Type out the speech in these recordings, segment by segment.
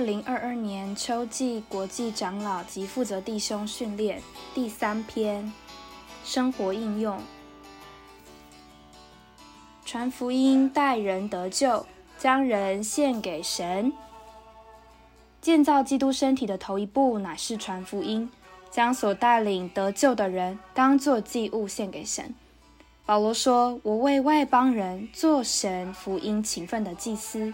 零二二年秋季国际长老及负责弟兄训练第三篇生活应用：传福音带人得救，将人献给神。建造基督身体的头一步乃是传福音，将所带领得救的人当作祭物献给神。保罗说：“我为外邦人做神福音勤奋的祭司。”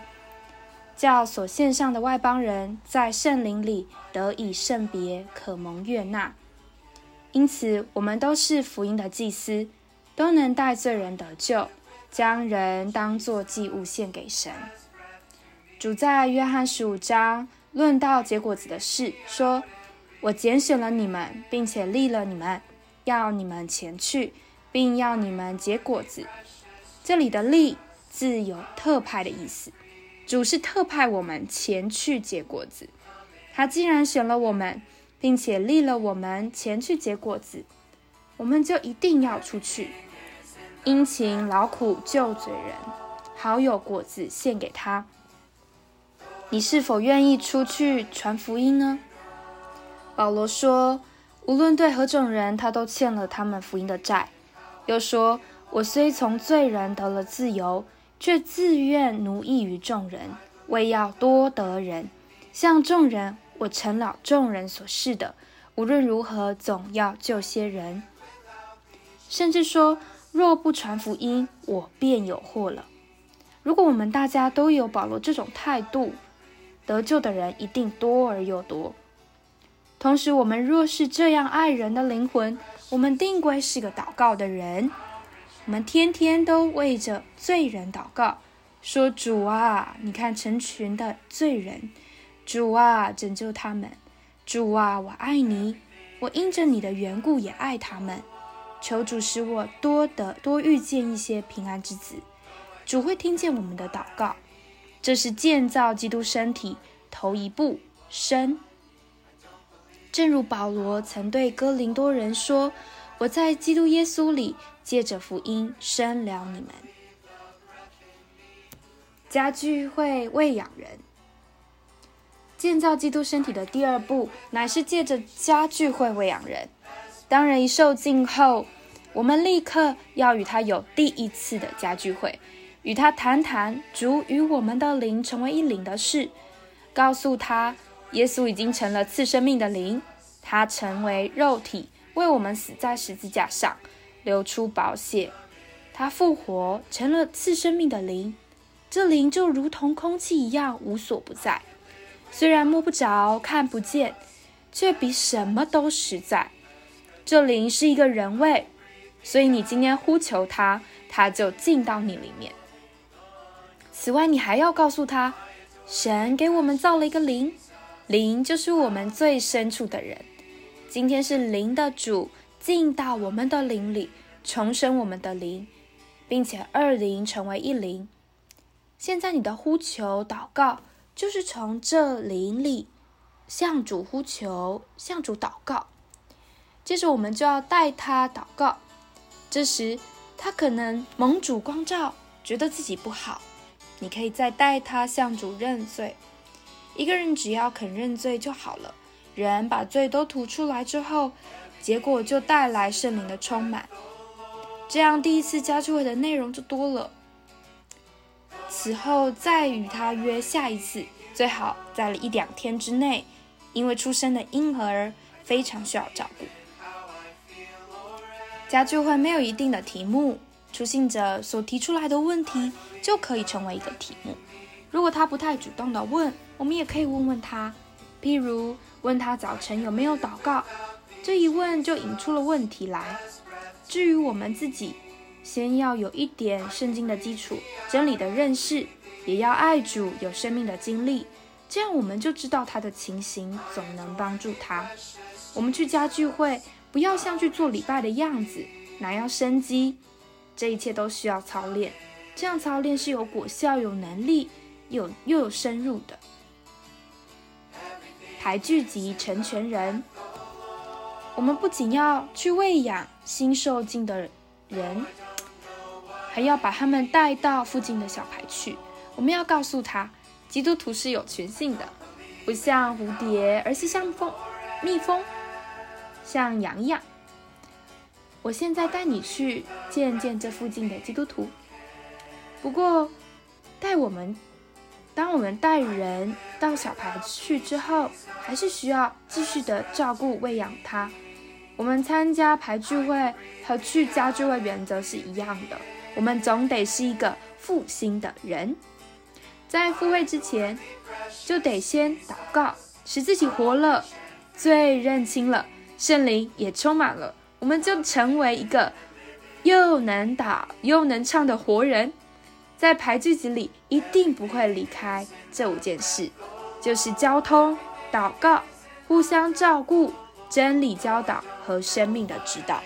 叫所献上的外邦人在圣灵里得以圣别，可蒙悦纳。因此，我们都是福音的祭司，都能带罪人得救，将人当作祭物献给神。主在约翰十五章论到结果子的事，说：“我拣选了你们，并且立了你们，要你们前去，并要你们结果子。”这里的“立”字有特派的意思。主是特派我们前去结果子，他既然选了我们，并且立了我们前去结果子，我们就一定要出去，殷勤劳苦救罪人，好有果子献给他。你是否愿意出去传福音呢？保罗说，无论对何种人，他都欠了他们福音的债。又说，我虽从罪人得了自由。却自愿奴役于众人，为要多得人。像众人，我成了众人所示的。无论如何，总要救些人。甚至说，若不传福音，我便有祸了。如果我们大家都有保罗这种态度，得救的人一定多而又多。同时，我们若是这样爱人的灵魂，我们定归是个祷告的人。我们天天都为着罪人祷告，说：“主啊，你看成群的罪人，主啊，拯救他们，主啊，我爱你，我因着你的缘故也爱他们。求主使我多得多遇见一些平安之子。主会听见我们的祷告，这是建造基督身体头一步生。正如保罗曾对哥林多人说：“我在基督耶稣里。”借着福音生了你们，家聚会喂养人，建造基督身体的第二步，乃是借着家聚会喂养人。当人一受尽后，我们立刻要与他有第一次的家聚会，与他谈谈主与我们的灵成为一灵的事，告诉他耶稣已经成了赐生命的灵，他成为肉体，为我们死在十字架上。流出宝血，他复活成了赐生命的灵，这灵就如同空气一样无所不在，虽然摸不着、看不见，却比什么都实在。这灵是一个人位，所以你今天呼求他，他就进到你里面。此外，你还要告诉他，神给我们造了一个灵，灵就是我们最深处的人。今天是灵的主。进到我们的灵里，重生我们的灵，并且二灵成为一灵。现在你的呼求祷告，就是从这灵里向主呼求，向主祷告。接着我们就要带他祷告。这时他可能蒙主光照，觉得自己不好，你可以再带他向主认罪。一个人只要肯认罪就好了。人把罪都吐出来之后。结果就带来圣灵的充满，这样第一次家聚会的内容就多了。此后再与他约下一次，最好在一两天之内，因为出生的婴儿非常需要照顾。家聚会没有一定的题目，出信者所提出来的问题就可以成为一个题目。如果他不太主动的问，我们也可以问问他，譬如问他早晨有没有祷告。这一问就引出了问题来。至于我们自己，先要有一点圣经的基础、真理的认识，也要爱主、有生命的经历，这样我们就知道他的情形，总能帮助他。我们去家聚会，不要像去做礼拜的样子，哪要生机。这一切都需要操练，这样操练是有果效、有能力、有又有深入的。排聚集成全人。我们不仅要去喂养新受精的人，还要把他们带到附近的小排去。我们要告诉他，基督徒是有群性的，不像蝴蝶，而是像蜂、蜜蜂，像羊一样。我现在带你去见见这附近的基督徒。不过，带我们，当我们带人到小排去之后，还是需要继续的照顾喂养他。我们参加排聚会和去家聚会原则是一样的，我们总得是一个复兴的人，在复会之前，就得先祷告，使自己活了，最认清了，圣灵也充满了，我们就成为一个又能打又能唱的活人。在排剧集里，一定不会离开这五件事，就是交通、祷告、互相照顾、真理教导和生命的指导。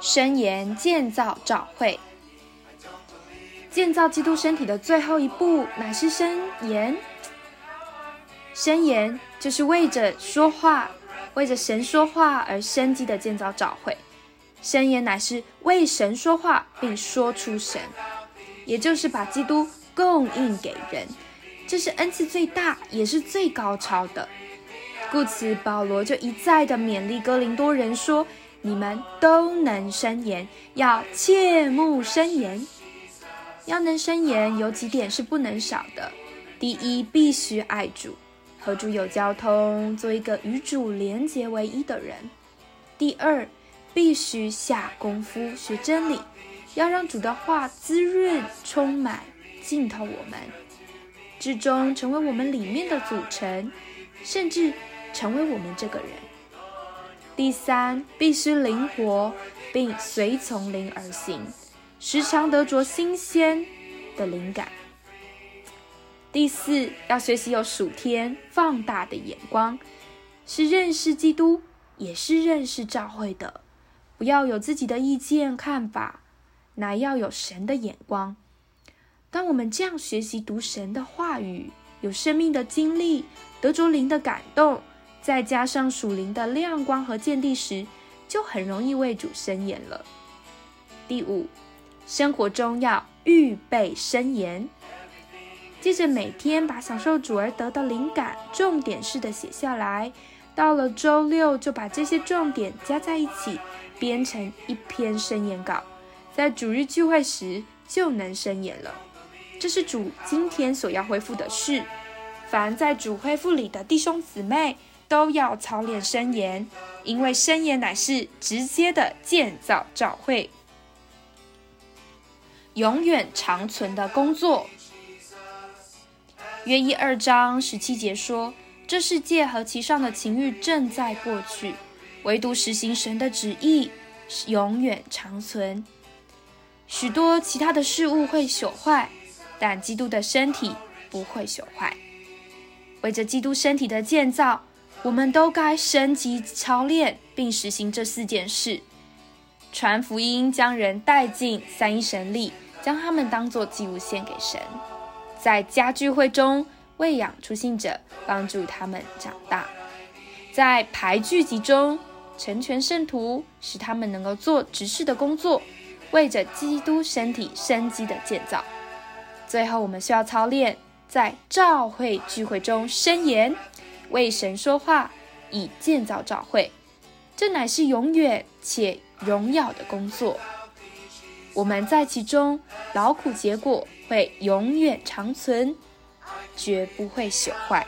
申言建造教会，建造基督身体的最后一步乃是申言。申言就是为着说话，为着神说话而生机的建造教会。申言乃是为神说话，并说出神，也就是把基督供应给人，这是恩赐最大，也是最高超的。故此，保罗就一再的勉励哥林多人说：“你们都能申言，要切勿申言。要能申言，有几点是不能少的。第一，必须爱主，和主有交通，做一个与主连结为一的人。第二。”必须下功夫学真理，要让主的话滋润、充满、浸透我们，最终成为我们里面的组成，甚至成为我们这个人。第三，必须灵活，并随从灵而行，时常得着新鲜的灵感。第四，要学习有属天放大的眼光，是认识基督，也是认识教会的。不要有自己的意见看法，乃要有神的眼光。当我们这样学习读神的话语，有生命的经历，得着灵的感动，再加上属灵的亮光和见地时，就很容易为主伸言了。第五，生活中要预备伸言，接着每天把享受主而得的灵感重点式的写下来，到了周六就把这些重点加在一起。编成一篇申言稿，在主日聚会时就能申言了。这是主今天所要恢复的事。凡在主恢复里的弟兄姊妹都要操练申言，因为申言乃是直接的建造召会，永远长存的工作。约一二章十七节说：“这世界和其上的情欲正在过去。”唯独实行神的旨意，永远长存。许多其他的事物会朽坏，但基督的身体不会朽坏。为着基督身体的建造，我们都该升级操练，并实行这四件事：传福音，将人带进三一神力，将他们当作祭物献给神；在家聚会中喂养出信者，帮助他们长大；在排聚集中。成全圣徒，使他们能够做执事的工作，为着基督身体生机的建造。最后，我们需要操练在召会聚会中申言，为神说话，以建造召会。这乃是永远且荣耀的工作。我们在其中劳苦，结果会永远长存，绝不会朽坏。